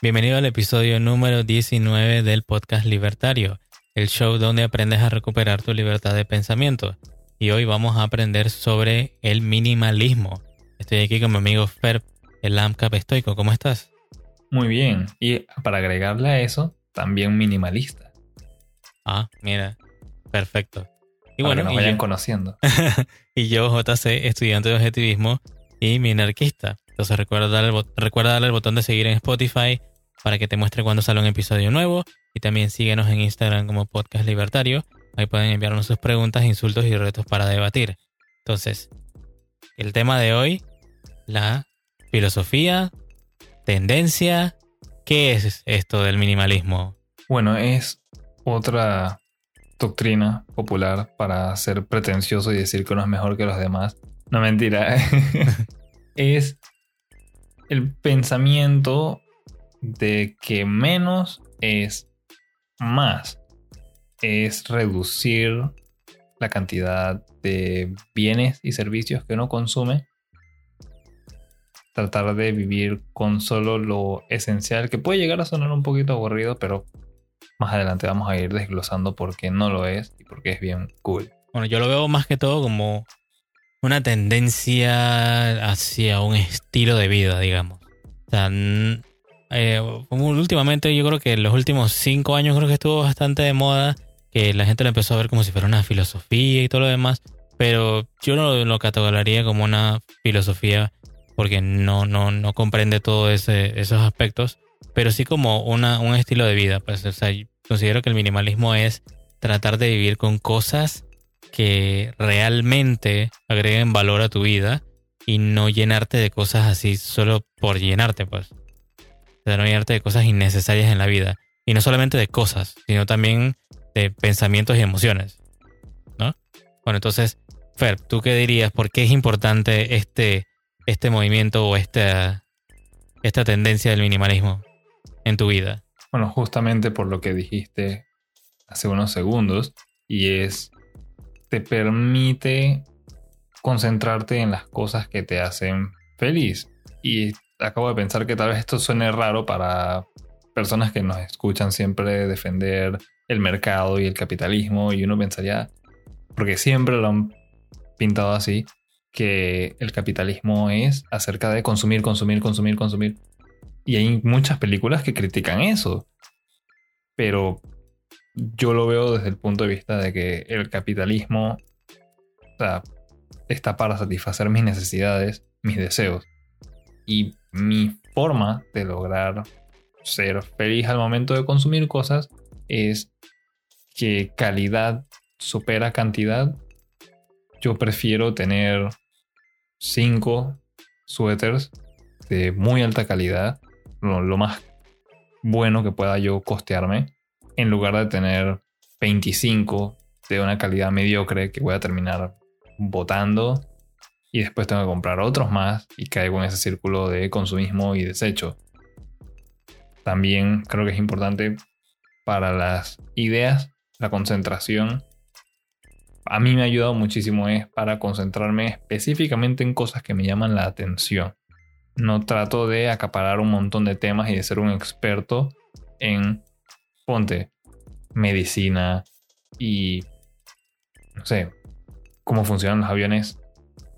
Bienvenido al episodio número 19 del podcast Libertario, el show donde aprendes a recuperar tu libertad de pensamiento. Y hoy vamos a aprender sobre el minimalismo. Estoy aquí con mi amigo Fer, el AMCAP estoico. ¿Cómo estás? Muy bien. Y para agregarle a eso, también minimalista. Ah, mira. Perfecto. Y bueno, que nos vayan conociendo. y yo, JC, estudiante de objetivismo y minarquista. Entonces recuerda darle, recuerda darle el botón de seguir en Spotify para que te muestre cuando sale un episodio nuevo. Y también síguenos en Instagram como Podcast Libertario. Ahí pueden enviarnos sus preguntas, insultos y retos para debatir. Entonces, el tema de hoy, la filosofía, tendencia. ¿Qué es esto del minimalismo? Bueno, es otra doctrina popular para ser pretencioso y decir que uno es mejor que los demás. No mentira. es el pensamiento de que menos es más. Es reducir la cantidad de bienes y servicios que uno consume. Tratar de vivir con solo lo esencial, que puede llegar a sonar un poquito aburrido, pero más adelante vamos a ir desglosando por qué no lo es y por qué es bien cool. Bueno, yo lo veo más que todo como una tendencia hacia un estilo de vida, digamos. O sea, eh, últimamente yo creo que en los últimos cinco años creo que estuvo bastante de moda, que la gente lo empezó a ver como si fuera una filosofía y todo lo demás, pero yo no lo catalogaría como una filosofía porque no, no, no comprende todos esos aspectos, pero sí como una, un estilo de vida. Pues, o sea, considero que el minimalismo es tratar de vivir con cosas que realmente agreguen valor a tu vida y no llenarte de cosas así solo por llenarte, pues no llenarte de cosas innecesarias en la vida. Y no solamente de cosas, sino también de pensamientos y emociones. ¿No? Bueno, entonces, Fer, ¿tú qué dirías? ¿Por qué es importante este, este movimiento o esta, esta tendencia del minimalismo en tu vida? Bueno, justamente por lo que dijiste hace unos segundos, y es, te permite concentrarte en las cosas que te hacen feliz. Y acabo de pensar que tal vez esto suene raro para personas que nos escuchan siempre defender el mercado y el capitalismo y uno pensaría, porque siempre lo han pintado así, que el capitalismo es acerca de consumir, consumir, consumir, consumir. Y hay muchas películas que critican eso. Pero yo lo veo desde el punto de vista de que el capitalismo está para satisfacer mis necesidades, mis deseos. Y mi forma de lograr ser feliz al momento de consumir cosas es que calidad supera cantidad. Yo prefiero tener cinco suéteres de muy alta calidad, lo, más bueno que pueda yo costearme, en lugar de tener 25 de una calidad mediocre que voy a terminar botando y después tengo que comprar otros más y caigo en ese círculo de consumismo y desecho. También creo que es importante para las ideas, la concentración. A mí me ha ayudado muchísimo es para concentrarme específicamente en cosas que me llaman la atención. No trato de acaparar un montón de temas y de ser un experto en, ponte, medicina y, no sé, cómo funcionan los aviones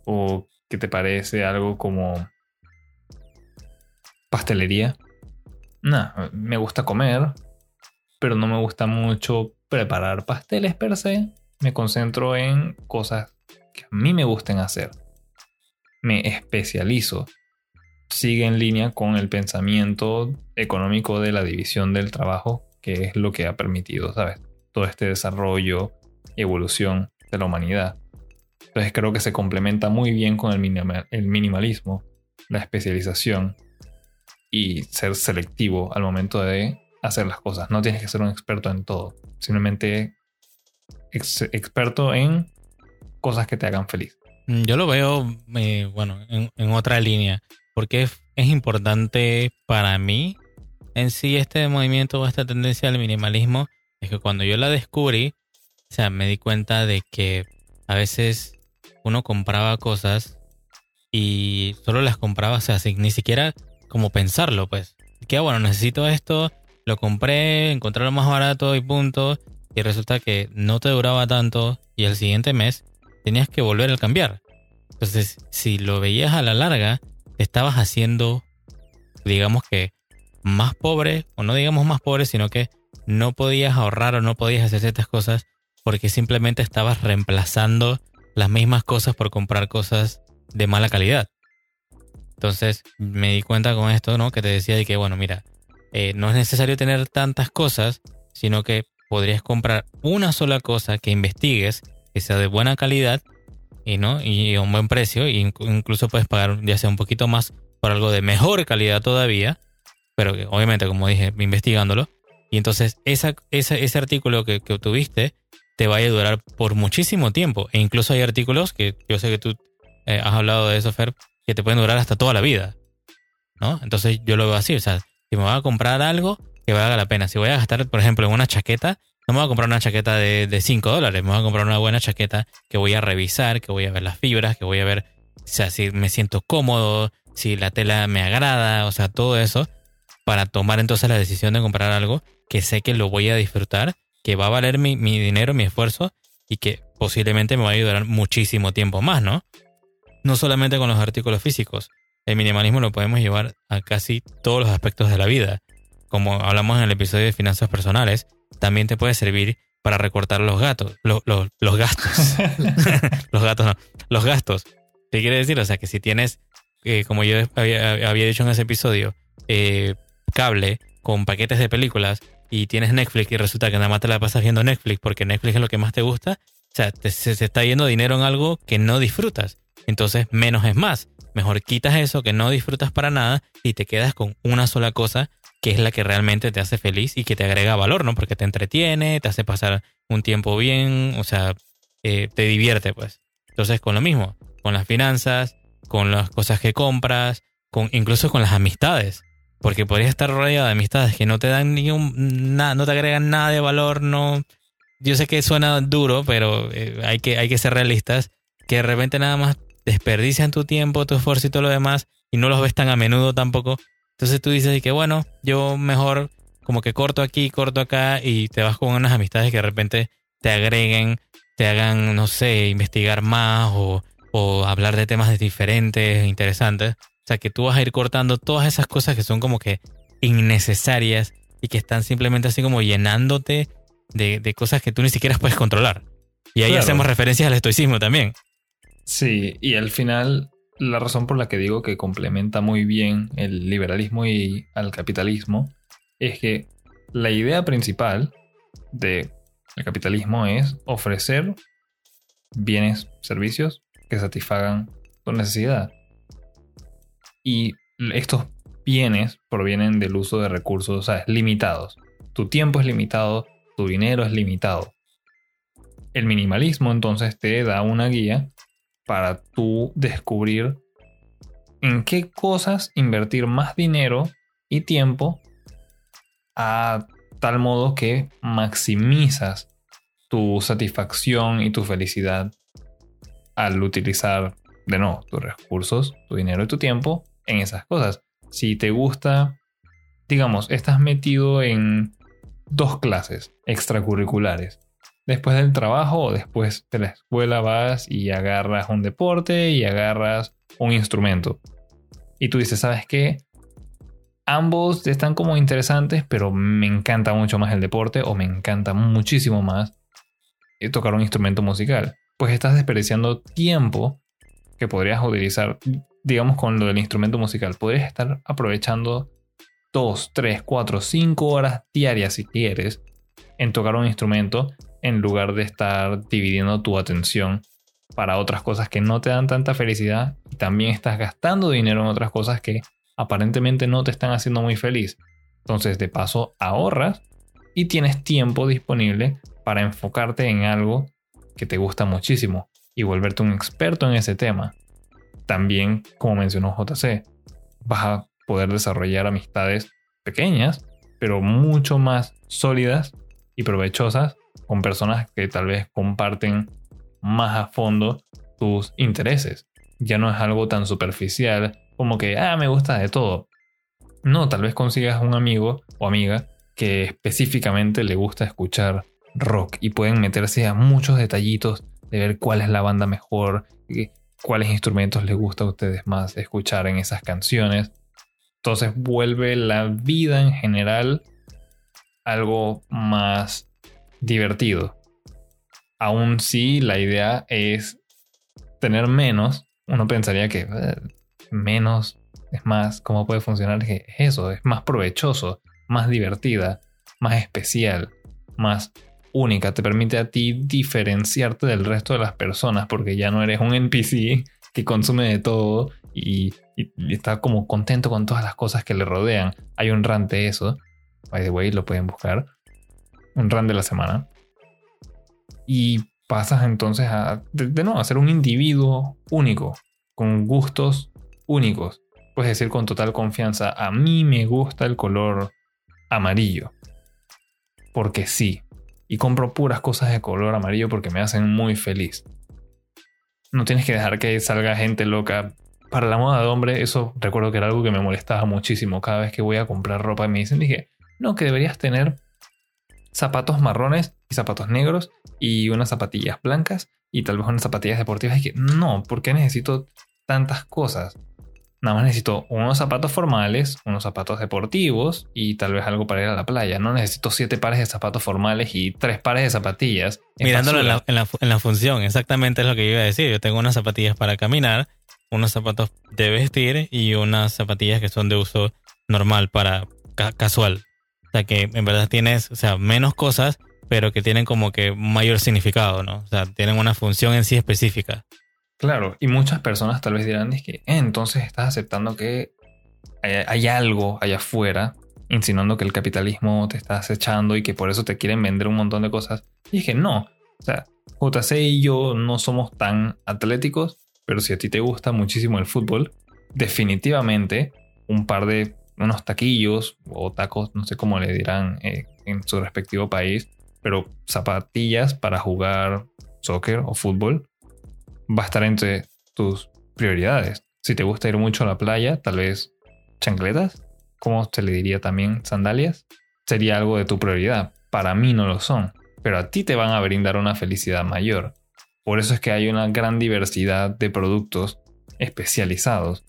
¿O qué te parece algo como pastelería? No, me gusta comer, pero no me gusta mucho preparar pasteles per se. Me concentro en cosas que a mí me gusten hacer. Me especializo. Sigue en línea con el pensamiento económico de la división del trabajo, que es lo que ha permitido, ¿sabes? Todo este desarrollo evolución de la humanidad. Entonces creo que se complementa muy bien con el, minimalismo, la especialización y ser selectivo al momento de hacer las cosas. No tienes que ser un experto en todo, simplemente experto en cosas que te hagan feliz. Mm, yo lo veo, eh, bueno, en, otra línea, porque es, importante para mí en sí este movimiento o esta tendencia al minimalismo, es que cuando yo la descubrí, o sea, me di cuenta de que a veces uno compraba cosas y solo las compraba, o sea, ni siquiera como pensarlo, pues. Que bueno, necesito esto, lo compré, encontré lo más barato y punto. Y resulta que no te duraba tanto y el siguiente mes tenías que volver a cambiar. Entonces, si lo veías a la larga, estabas haciendo, digamos que, más pobre, o no digamos más pobre, sino que no podías ahorrar o no podías hacer ciertas cosas porque simplemente estabas reemplazando las mismas cosas por comprar cosas de mala calidad. Entonces me di cuenta con esto, ¿no? Que te decía de que, bueno, mira, eh, no es necesario tener tantas cosas, sino que podrías comprar una sola cosa que investigues, que sea de buena calidad y, ¿no? y a un buen precio. E incluso puedes pagar ya sea un poquito más por algo de mejor calidad todavía, pero obviamente, como dije, investigándolo. Y entonces esa, ese artículo que, que obtuviste te vaya a durar por muchísimo tiempo. E incluso hay artículos que yo sé que tú eh, has hablado de eso, Fer, que te pueden durar hasta toda la vida. ¿No? Entonces yo lo veo así. O sea, si me voy a comprar algo, que valga la pena. Si voy a gastar, por ejemplo, en una chaqueta, no me voy a comprar una chaqueta de, de 5 dólares. Me voy a comprar una buena chaqueta que voy a revisar, que voy a ver las fibras, que voy a ver o sea, si me siento cómodo, si la tela me agrada, o sea, todo eso, para tomar entonces la decisión de comprar algo que sé que lo voy a disfrutar que va a valer mi, dinero, mi esfuerzo y que posiblemente me va a ayudar muchísimo tiempo más, ¿no? No solamente con los artículos físicos. El minimalismo lo podemos llevar a casi todos los aspectos de la vida. Como hablamos en el episodio de finanzas personales, también te puede servir para recortar los gatos, los, gastos. los gatos no, los gastos. ¿Qué quiere decir? O sea, que si tienes, eh, como yo había, dicho en ese episodio, eh, cable con paquetes de películas y tienes Netflix y resulta que nada más te la pasas viendo Netflix porque Netflix es lo que más te gusta, o sea, se, está yendo dinero en algo que no disfrutas. Entonces, menos es más. Mejor quitas eso que no disfrutas para nada y te quedas con una sola cosa que es la que realmente te hace feliz y que te agrega valor, ¿no? Porque te entretiene, te hace pasar un tiempo bien, o sea, eh, te divierte, pues. Entonces, con lo mismo, con las finanzas, con las cosas que compras, con incluso con las amistades. Porque podrías estar rodeado de amistades que no te dan ni un, no te agregan nada de valor, no. Yo sé que suena duro, pero eh, hay, que, hay que ser realistas. Que de repente nada más desperdician tu tiempo, tu esfuerzo y todo lo demás, y no los ves tan a menudo tampoco. Entonces tú dices que bueno, yo mejor como que corto aquí, corto acá, y te vas con unas amistades que de repente te agreguen, te hagan, no sé, investigar más o, o hablar de temas diferentes, interesantes. O sea, que tú vas a ir cortando todas esas cosas que son como que innecesarias y que están simplemente así como llenándote de, cosas que tú ni siquiera puedes controlar. Y ahí hacemos referencias al estoicismo también. Sí, y al final la razón por la que digo que complementa muy bien el liberalismo y al capitalismo es que la idea principal del capitalismo es ofrecer bienes, servicios que satisfagan tu necesidad. Y estos bienes provienen del uso de recursos, limitados. Tu tiempo es limitado, tu dinero es limitado. El minimalismo entonces te da una guía para tú descubrir en qué cosas invertir más dinero y tiempo a tal modo que maximizas tu satisfacción y tu felicidad al utilizar de nuevo tus recursos, tu dinero y tu tiempo en esas cosas. Si te gusta, digamos, estás metido en dos clases extracurriculares. Después del trabajo o después de la escuela vas y agarras un deporte y agarras un instrumento. Y tú dices, ¿sabes qué? Ambos están como interesantes, pero me encanta mucho más el deporte o me encanta muchísimo más tocar un instrumento musical. Pues estás desperdiciando tiempo que podrías utilizar digamos con lo del instrumento musical, podrías estar aprovechando 2, 3, 4, 5 horas diarias si quieres en tocar un instrumento en lugar de estar dividiendo tu atención para otras cosas que no te dan tanta felicidad y también estás gastando dinero en otras cosas que aparentemente no te están haciendo muy feliz. Entonces de paso ahorras y tienes tiempo disponible para enfocarte en algo que te gusta muchísimo y volverte un experto en ese tema también, como mencionó JC, vas a poder desarrollar amistades pequeñas, pero mucho más sólidas y provechosas con personas que tal vez comparten más a fondo tus intereses. Ya no es algo tan superficial como que, ah, me gusta de todo. No, tal vez consigas un amigo o amiga que específicamente le gusta escuchar rock y pueden meterse a muchos detallitos de ver cuál es la banda mejor, cuáles instrumentos les gusta a ustedes más escuchar en esas canciones. Entonces vuelve la vida en general algo más divertido. Aún si la idea es tener menos, uno pensaría que eh, menos es más, ¿cómo puede funcionar? Es eso, es más provechoso, más divertida, más especial, más única, te permite a ti diferenciarte del resto de las personas porque ya no eres un NPC que consume de todo y, está como contento con todas las cosas que le rodean. Hay un rant de eso, by the way, lo pueden buscar. Un rant de la semana. Y pasas entonces a, de, nuevo, a ser un individuo único, con gustos únicos. Puedes decir con total confianza, a mí me gusta el color amarillo. Porque sí, y compro puras cosas de color amarillo porque me hacen muy feliz. No tienes que dejar que salga gente loca. Para la moda de hombre, eso recuerdo que era algo que me molestaba muchísimo. Cada vez que voy a comprar ropa me dicen, dije, no, que deberías tener zapatos marrones y zapatos negros y unas zapatillas blancas y tal vez unas zapatillas deportivas. Y que no, porque necesito tantas cosas? Nada más necesito unos zapatos formales, unos zapatos deportivos y tal vez algo para ir a la playa. No necesito siete pares de zapatos formales y tres pares de zapatillas. Mirándolo en la, función, exactamente es lo que yo iba a decir. Yo tengo unas zapatillas para caminar, unos zapatos de vestir y unas zapatillas que son de uso normal para casual. O sea que en verdad tienes, o sea, menos cosas, pero que tienen como que mayor significado, ¿no? O sea, tienen una función en sí específica. Claro, y muchas personas tal vez dirán, es que eh, entonces estás aceptando que hay, algo allá afuera insinuando que el capitalismo te está acechando y que por eso te quieren vender un montón de cosas. Y dije, no, o sea, JC y yo no somos tan atléticos, pero si a ti te gusta muchísimo el fútbol, definitivamente un par de unos taquillos o tacos, no sé cómo le dirán eh, en su respectivo país, pero zapatillas para jugar soccer o fútbol va a estar entre tus prioridades. Si te gusta ir mucho a la playa, tal vez chancletas, como se le diría también sandalias, sería algo de tu prioridad. Para mí no lo son, pero a ti te van a brindar una felicidad mayor. Por eso es que hay una gran diversidad de productos especializados,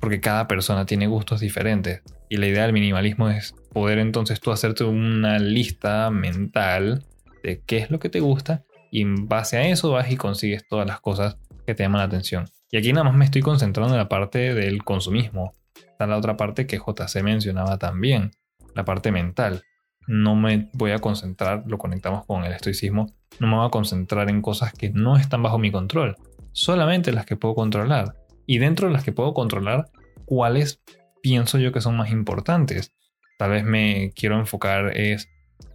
porque cada persona tiene gustos diferentes. Y la idea del minimalismo es poder entonces tú hacerte una lista mental de qué es lo que te gusta y en base a eso vas y consigues todas las cosas que te llaman la atención. Y aquí nada más me estoy concentrando en la parte del consumismo. Está la otra parte que JC mencionaba también, la parte mental. No me voy a concentrar, lo conectamos con el estoicismo, no me voy a concentrar en cosas que no están bajo mi control, solamente las que puedo controlar. Y dentro de las que puedo controlar, ¿cuáles pienso yo que son más importantes? Tal vez me quiero enfocar es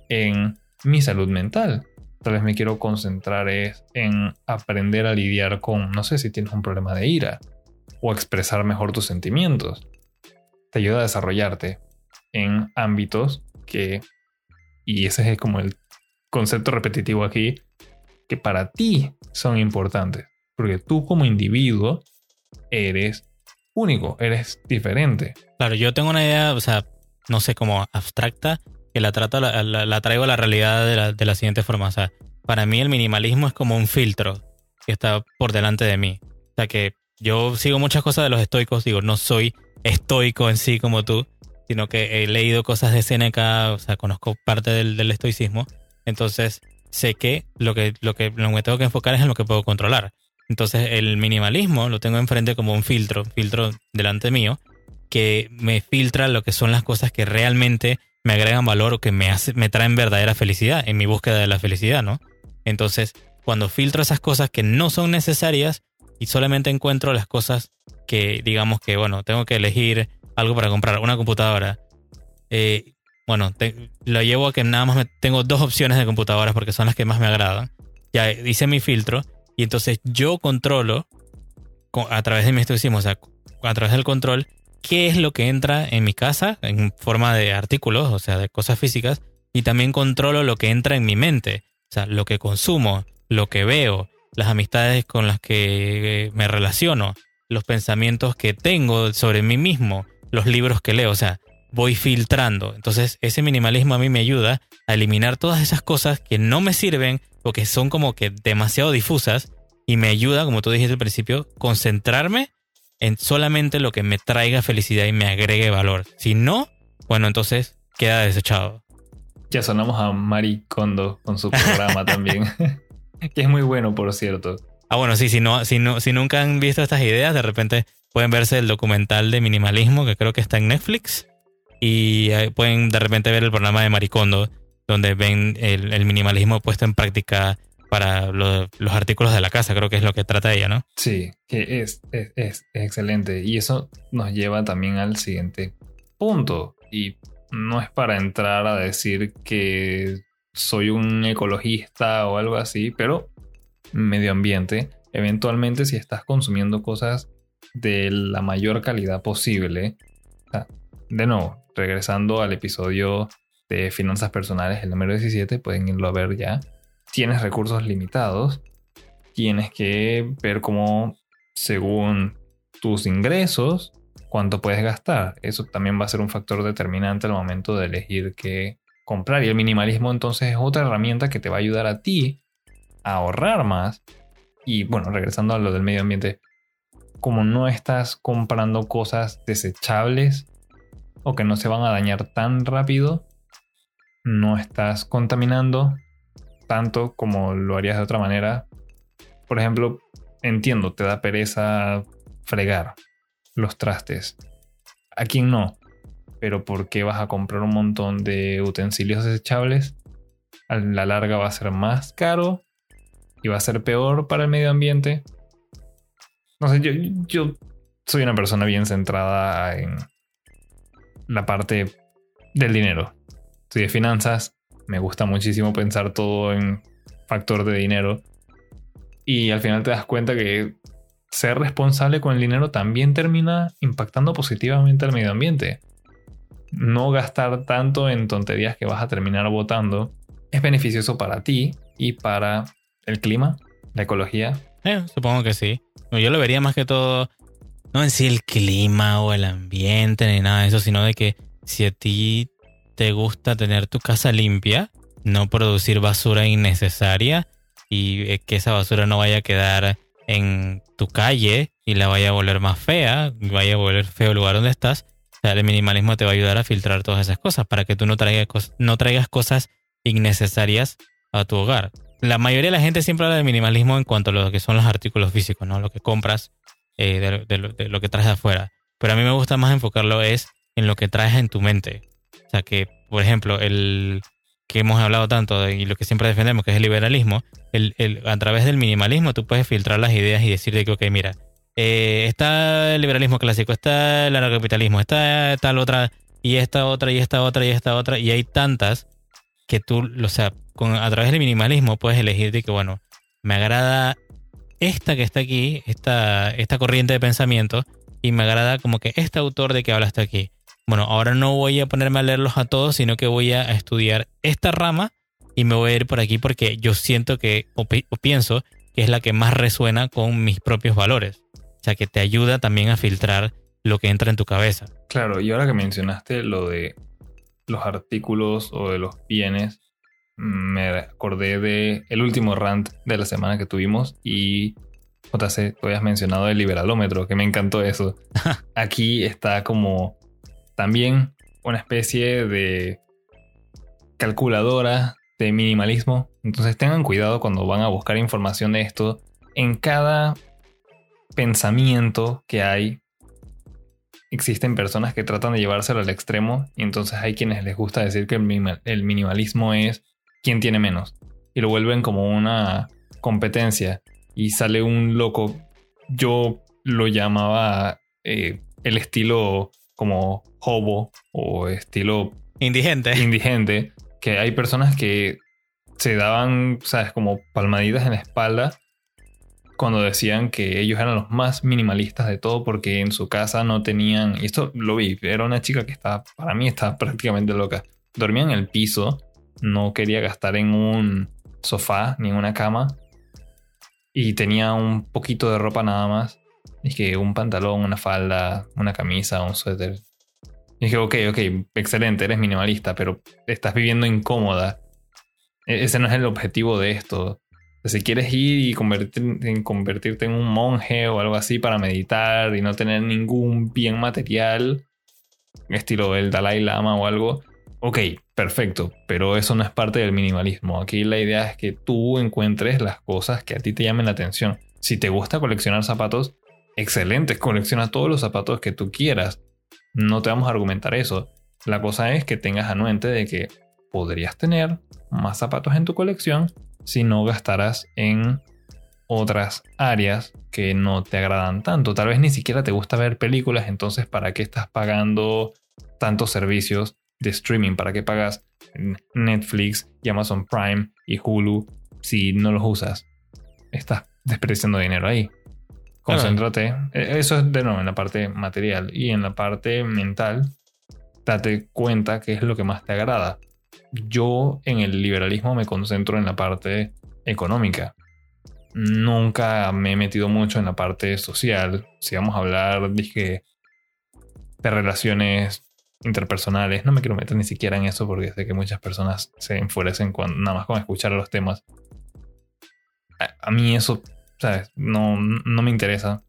en mi salud mental tal vez me quiero concentrar es en aprender a lidiar con, no sé si tienes un problema de ira o expresar mejor tus sentimientos. Te ayuda a desarrollarte en ámbitos que, y ese es como el concepto repetitivo aquí, que para ti son importantes. Porque tú como individuo eres único, eres diferente. Claro, yo tengo una idea, o sea, no sé, cómo abstracta que la, trato, la, traigo a la realidad de la, de la, siguiente forma. O sea, para mí el minimalismo es como un filtro que está por delante de mí. O sea, que yo sigo muchas cosas de los estoicos, digo, no soy estoico en sí como tú, sino que he leído cosas de Seneca, o sea, conozco parte del, del estoicismo. Entonces, sé que lo, que lo que lo que me tengo que enfocar es en lo que puedo controlar. Entonces, el minimalismo lo tengo enfrente como un filtro, filtro delante mío, que me filtra lo que son las cosas que realmente me agregan valor o que me, hace, me traen verdadera felicidad en mi búsqueda de la felicidad, ¿no? Entonces, cuando filtro esas cosas que no son necesarias y solamente encuentro las cosas que, digamos que, bueno, tengo que elegir algo para comprar, una computadora. Eh, bueno, lo llevo a que nada más tengo dos opciones de computadoras porque son las que más me agradan. Ya hice mi filtro y entonces yo controlo a través de mi estoicismo, o sea, a través del control, qué es lo que entra en mi casa en forma de artículos, o sea, de cosas físicas, y también controlo lo que entra en mi mente, o sea, lo que consumo, lo que veo, las amistades con las que eh, me relaciono, los pensamientos que tengo sobre mí mismo, los libros que leo, o sea, voy filtrando. Entonces ese minimalismo a mí me ayuda a eliminar todas esas cosas que no me sirven o que son como que demasiado difusas y me ayuda, como tú dijiste al principio, concentrarme en solamente lo que me traiga felicidad y me agregue valor. Si no, bueno, entonces queda desechado. Ya sonamos a Mari Kondo con su programa también, que es muy bueno, por cierto. Ah, bueno, sí, si, no, si, no, si nunca han visto estas ideas, de repente pueden verse el documental de minimalismo que creo que está en Netflix y pueden de repente ver el programa de Maricondo donde ven el, minimalismo puesto en práctica para los artículos de la casa, creo que es lo que trata ella, ¿no? Sí, que es, es, es, excelente. Y eso nos lleva también al siguiente punto. Y no es para entrar a decir que soy un ecologista o algo así, pero medio ambiente, eventualmente si estás consumiendo cosas de la mayor calidad posible, de nuevo, regresando al episodio de finanzas personales, el número 17, pueden irlo a ver ya. Tienes recursos limitados, tienes que ver cómo, según tus ingresos, cuánto puedes gastar. Eso también va a ser un factor determinante al momento de elegir qué comprar. Y el minimalismo entonces es otra herramienta que te va a ayudar a ti a ahorrar más. Y bueno, regresando a lo del medio ambiente, como no estás comprando cosas desechables o que no se van a dañar tan rápido, no estás contaminando tanto como lo harías de otra manera. Por ejemplo, entiendo, te da pereza fregar los trastes. ¿A quién no? Pero ¿por qué vas a comprar un montón de utensilios desechables? A la larga va a ser más caro y va a ser peor para el medio ambiente. No sé, yo, soy una persona bien centrada en la parte del dinero. De finanzas, me gusta muchísimo pensar todo en factor de dinero. Y al final te das cuenta que ser responsable con el dinero también termina impactando positivamente al medio ambiente. No gastar tanto en tonterías que vas a terminar votando es beneficioso para ti y para el clima, la ecología. Eh, supongo que sí. Yo lo vería más que todo, no en sí el clima o el ambiente ni nada de eso, sino de que si a ti te gusta tener tu casa limpia, no producir basura innecesaria y eh, que esa basura no vaya a quedar en tu calle y la vaya a volver más fea, vaya a volver feo el lugar donde estás. O sea, el minimalismo te va a ayudar a filtrar todas esas cosas para que tú no traigas, no traigas cosas innecesarias a tu hogar la mayoría de la gente siempre habla de minimalismo en cuanto a lo que son los artículos físicos, ¿no? Lo que compras, eh, de, lo, que traes de afuera. Pero a mí me gusta más enfocarlo es en lo que traes en tu mente. O sea, que, por ejemplo, el que hemos hablado tanto y lo que siempre defendemos, que es el liberalismo, el, a través del minimalismo tú puedes filtrar las ideas y decirte que, ok, mira, eh, está el liberalismo clásico, está el anarcapitalismo, está tal otra, y esta otra, y esta otra, y esta otra, y hay tantas que tú, o sea, a través del minimalismo puedes elegir de que, bueno, me agrada esta que está aquí, esta, esta corriente de pensamiento, y me agrada como que este autor de que habla hasta aquí. Bueno, ahora no voy a ponerme a leerlos a todos, sino que voy a estudiar esta rama y me voy a ir por aquí porque yo siento que, o, pienso que es la que más resuena con mis propios valores. O sea, que te ayuda también a filtrar lo que entra en tu cabeza. Claro, y ahora que mencionaste lo de los artículos o de los bienes, me acordé de el último rant de la semana que tuvimos y JC, tú habías mencionado el liberalómetro, que me encantó eso. Aquí está como también una especie de calculadora de minimalismo. Entonces tengan cuidado cuando van a buscar información de esto. En cada pensamiento que hay, existen personas que tratan de llevárselo al extremo y entonces hay quienes les gusta decir que el minimalismo es quién tiene menos. Y lo vuelven como una competencia. Y sale un loco. Yo lo llamaba eh, el estilo como hobo o estilo indigente. Indigente. Que hay personas que se daban, sabes, como palmaditas en la espalda cuando decían que ellos eran los más minimalistas de todo porque en su casa no tenían, y esto lo vi, era una chica que estaba, para mí estaba prácticamente loca, dormía en el piso no quería gastar en un sofá ni en una cama. Y tenía un poquito de ropa nada más. Y que un pantalón, una falda, una camisa, un suéter. Dije, ok, ok, excelente, eres minimalista, pero estás viviendo incómoda. E- Ese no es el objetivo de esto. Si quieres ir y convertir- en convertirte en un monje o algo así para meditar y no tener ningún bien material, estilo el Dalai Lama o algo, ok, perfecto, pero eso no es parte del minimalismo. Aquí la idea es que tú encuentres las cosas que a ti te llamen la atención. Si te gusta coleccionar zapatos, excelente, colecciona todos los zapatos que tú quieras. No te vamos a argumentar eso. La cosa es que tengas anuente de que podrías tener más zapatos en tu colección si no gastaras en otras áreas que no te agradan tanto. Tal vez ni siquiera te gusta ver películas, entonces ¿para qué estás pagando tantos servicios de streaming? ¿Para qué pagas Netflix y Amazon Prime y Hulu si no los usas? Estás desperdiciando dinero ahí. Concéntrate. Eh, Eso es de nuevo en la parte material y en la parte mental. Date cuenta qué es lo que más te agrada. Yo en el liberalismo me concentro en la parte económica. Nunca me he metido mucho en la parte social. Si vamos a hablar dije, de relaciones interpersonales, no me quiero meter ni siquiera en eso porque sé que muchas personas se enfurecen nada más con escuchar los temas. A mí eso, No, no me interesa.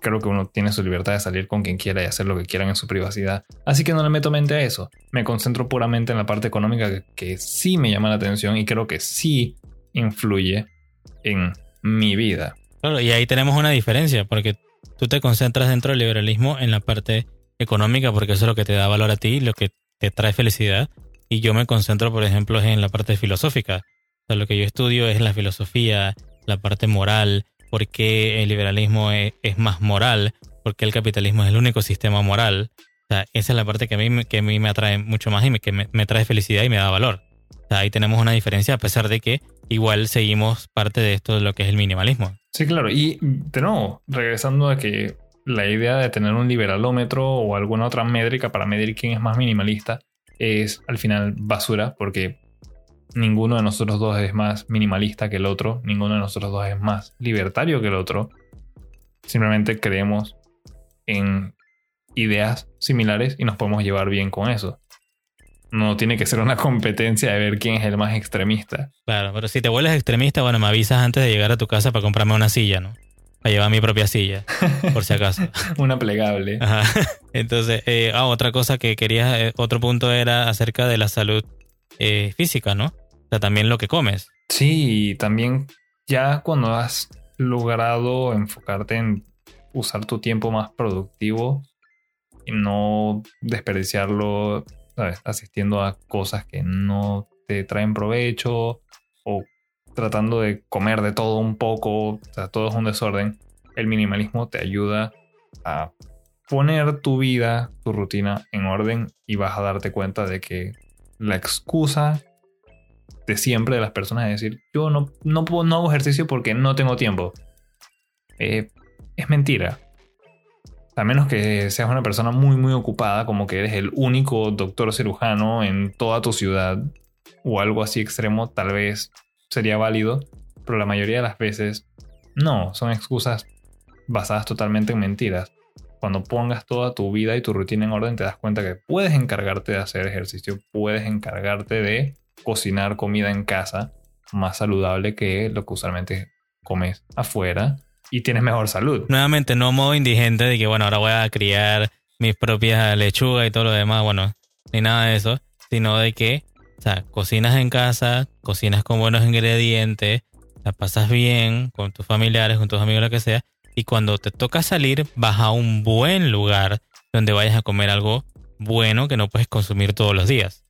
Creo que uno tiene su libertad de salir con quien quiera y hacer lo que quieran en su privacidad. Así que no le meto mente a eso. Me concentro puramente en la parte económica que, que sí me llama la atención y creo que sí influye en mi vida. Claro, y ahí tenemos una diferencia, porque tú te concentras dentro del liberalismo en la parte económica, porque eso es lo que te da valor a ti, lo que te trae felicidad. Y yo me concentro, por ejemplo, en la parte filosófica. O sea, lo que yo estudio es la filosofía, la parte moral, por qué el liberalismo es, es más moral, por qué el capitalismo es el único sistema moral. O sea, esa es la parte que a mí, que a mí me atrae mucho más y que me, me trae felicidad y me da valor. O sea, ahí tenemos una diferencia, a pesar de que igual seguimos parte de esto de lo que es el minimalismo. Sí, claro. Y de nuevo, regresando a que la idea de tener un liberalómetro o alguna otra métrica para medir quién es más minimalista es al final basura porque ninguno de nosotros dos es más minimalista que el otro, ninguno de nosotros dos es más libertario que el otro. Simplemente creemos en ideas similares y nos podemos llevar bien con eso. No tiene que ser una competencia de ver quién es el más extremista. Claro, pero si te vuelves extremista, bueno, me avisas antes de llegar a tu casa para comprarme una silla, ¿no? Para llevar mi propia silla, por si acaso. Una plegable. Ajá. Entonces, eh, ah, otra cosa que quería, eh, otro punto era acerca de la salud eh, física, ¿no? También lo que comes. Sí, y también ya cuando has logrado enfocarte en usar tu tiempo más productivo y no desperdiciarlo, ¿sabes? Asistiendo a cosas que no te traen provecho o tratando de comer de todo un poco, o sea, todo es un desorden, el minimalismo te ayuda a poner tu vida, tu rutina en orden y vas a darte cuenta de que la excusa de siempre de las personas es decir, yo no, no, puedo, no hago ejercicio porque no tengo tiempo. Eh, es mentira. A menos que seas una persona muy, muy ocupada, como que eres el único doctor cirujano en toda tu ciudad o algo así extremo, tal vez sería válido, pero la mayoría de las veces no, son excusas basadas totalmente en mentiras. Cuando pongas toda tu vida y tu rutina en orden, te das cuenta que puedes encargarte de hacer ejercicio, puedes encargarte de cocinar comida en casa más saludable que lo que usualmente comes afuera y tienes mejor salud. Nuevamente, no modo indigente de que, bueno, ahora voy a criar mis propias lechugas y todo lo demás, bueno, ni nada de eso, sino de que, o sea, cocinas en casa, cocinas con buenos ingredientes, la pasas bien con tus familiares, con tus amigos, lo que sea, y cuando te toca salir, vas a un buen lugar donde vayas a comer algo bueno que no puedes consumir todos los días.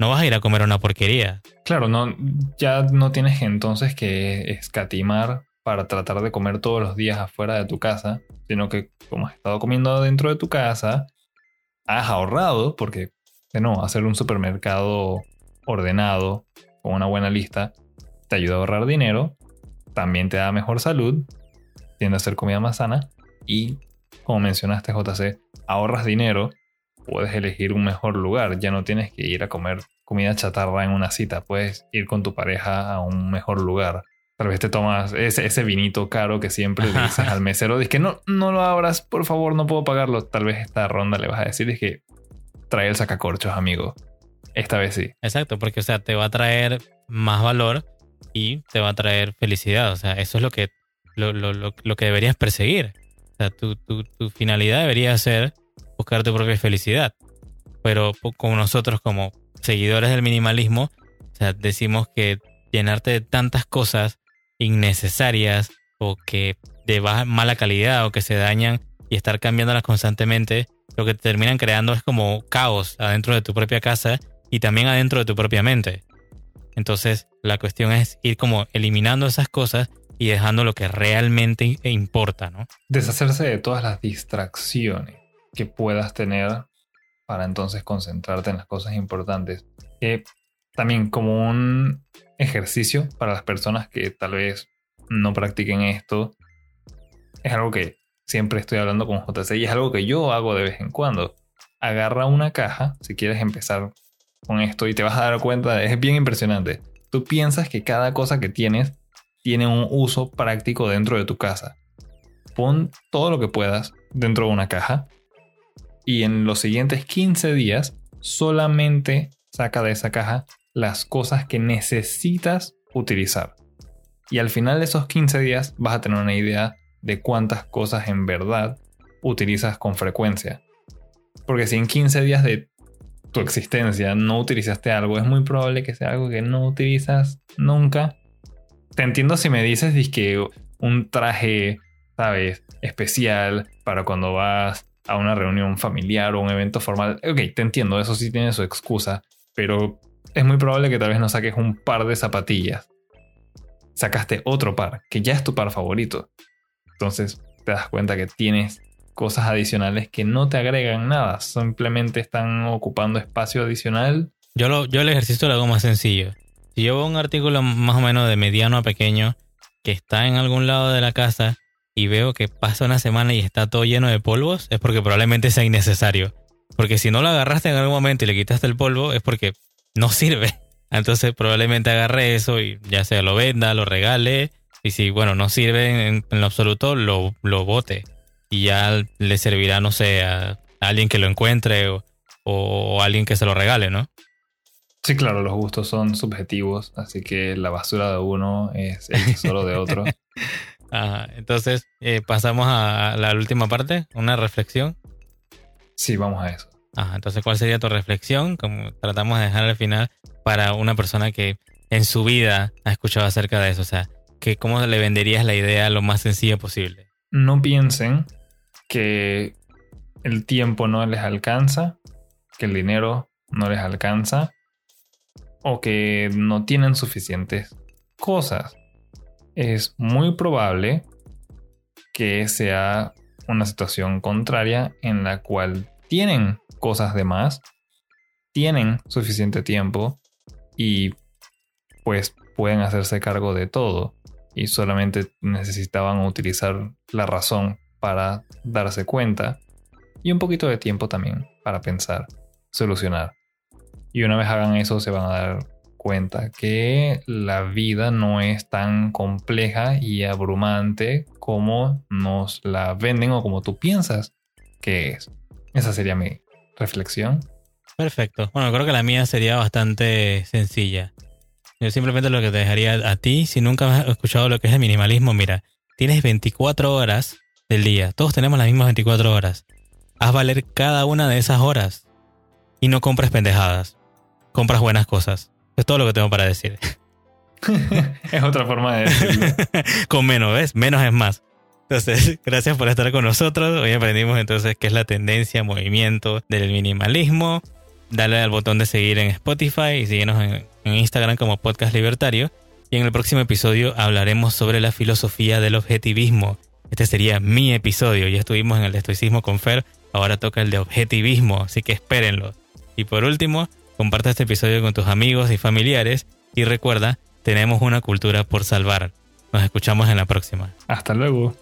No vas a ir a comer una porquería. Claro, no, ya no tienes entonces que escatimar para tratar de comer todos los días afuera de tu casa, sino que como has estado comiendo dentro de tu casa, has ahorrado, porque no, hacer un supermercado ordenado, con una buena lista, te ayuda a ahorrar dinero, también te da mejor salud, tiende a hacer comida más sana y, como mencionaste JC, ahorras dinero, puedes elegir un mejor lugar, ya no tienes que ir a comer comida chatarra en una cita, puedes ir con tu pareja a un mejor lugar, Tal vez te tomas ese, ese vinito caro que siempre le dices al mesero, dices que no, no lo abras, por favor, no puedo pagarlo. Tal vez esta ronda le vas a decir, es que trae el sacacorchos, amigo. Esta vez sí. Exacto, porque o sea, te va a traer más valor y te va a traer felicidad. O sea, eso es lo que, lo, lo, lo, lo que deberías perseguir. O sea, tu, tu, tu finalidad debería ser buscar tu propia felicidad. Pero como nosotros, como seguidores del minimalismo, decimos que llenarte de tantas cosas innecesarias o que de baja, mala calidad o que se dañan y estar cambiándolas constantemente, lo que te terminan creando es como caos adentro de tu propia casa y también adentro de tu propia mente. Entonces, la cuestión es ir como eliminando esas cosas y dejando lo que realmente importa, ¿no? Deshacerse de todas las distracciones que puedas tener para entonces concentrarte en las cosas importantes. Que también como un ejercicio para las personas que tal vez no practiquen esto, es algo que siempre estoy hablando con JC y es algo que yo hago de vez en cuando. Agarra una caja, si quieres empezar con esto y te vas a dar cuenta, es bien impresionante. Tú piensas que cada cosa que tienes tiene un uso práctico dentro de tu casa. Pon todo lo que puedas dentro de una caja y en los siguientes 15 días solamente saca de esa caja las cosas que necesitas utilizar. Y al final de esos 15 días vas a tener una idea de cuántas cosas en verdad utilizas con frecuencia. Porque si en 15 días de tu existencia no utilizaste algo, es muy probable que sea algo que no utilizas nunca. Te entiendo si me dices que un traje, sabes, especial para cuando vas a una reunión familiar o un evento formal. Ok, te entiendo, eso sí tiene su excusa, pero es muy probable que tal vez no saques un par de zapatillas. Sacaste otro par, que ya es tu par favorito. Entonces te das cuenta que tienes cosas adicionales que no te agregan nada, simplemente están ocupando espacio adicional. Yo, lo, yo el ejercicio lo hago más sencillo. Si yo veo un artículo más o menos de mediano a pequeño que está en algún lado de la casa y veo que pasa una semana y está todo lleno de polvos, es porque probablemente sea innecesario. Porque si no lo agarraste en algún momento y le quitaste el polvo, es porque no sirve. Entonces probablemente agarre eso y ya sea lo venda, lo regale. Y si, bueno, no sirve en, en lo absoluto, lo, lo bote. Y ya le servirá, no sé, a, alguien que lo encuentre o, o, alguien que se lo regale, ¿no? Sí, claro, los gustos son subjetivos, así que la basura de uno es el tesoro de otro. Ajá, entonces, eh, pasamos a la última parte, una reflexión. Sí, vamos a eso. Ajá, entonces, ¿cuál sería tu reflexión? Como tratamos de dejar al final para una persona que en su vida ha escuchado acerca de eso. O sea, que ¿cómo le venderías la idea lo más sencilla posible? No piensen que el tiempo no les alcanza, que el dinero no les alcanza o que no tienen suficientes cosas. Es muy probable que sea una situación contraria en la cual tienen cosas de más, tienen suficiente tiempo y pues pueden hacerse cargo de todo y solamente necesitaban utilizar la razón para darse cuenta y un poquito de tiempo también para pensar, solucionar. Y una vez hagan eso se van a dar cuenta que la vida no es tan compleja y abrumante como nos la venden o como tú piensas que es. Esa sería mi reflexión. Perfecto. Bueno, creo que la mía sería bastante sencilla. Yo simplemente lo que te dejaría a ti, si nunca has escuchado lo que es el minimalismo, mira, tienes 24 horas del día. Todos tenemos las mismas 24 horas. Haz valer cada una de esas horas. Y no compres pendejadas. Compras buenas cosas. Es todo lo que tengo para decir. es otra forma de decirlo. Con menos, ¿ves? Menos es más. Entonces, gracias por estar con nosotros. Hoy aprendimos entonces qué es la tendencia, movimiento del minimalismo. Dale al botón de seguir en Spotify y síguenos en, en Instagram como Podcast Libertario. Y en el próximo episodio hablaremos sobre la filosofía del objetivismo. Este sería mi episodio. Ya estuvimos en el de estoicismo con Fer. Ahora toca el de objetivismo, así que espérenlo. Y por último, comparte este episodio con tus amigos y familiares. Y recuerda, tenemos una cultura por salvar. Nos escuchamos en la próxima. Hasta luego.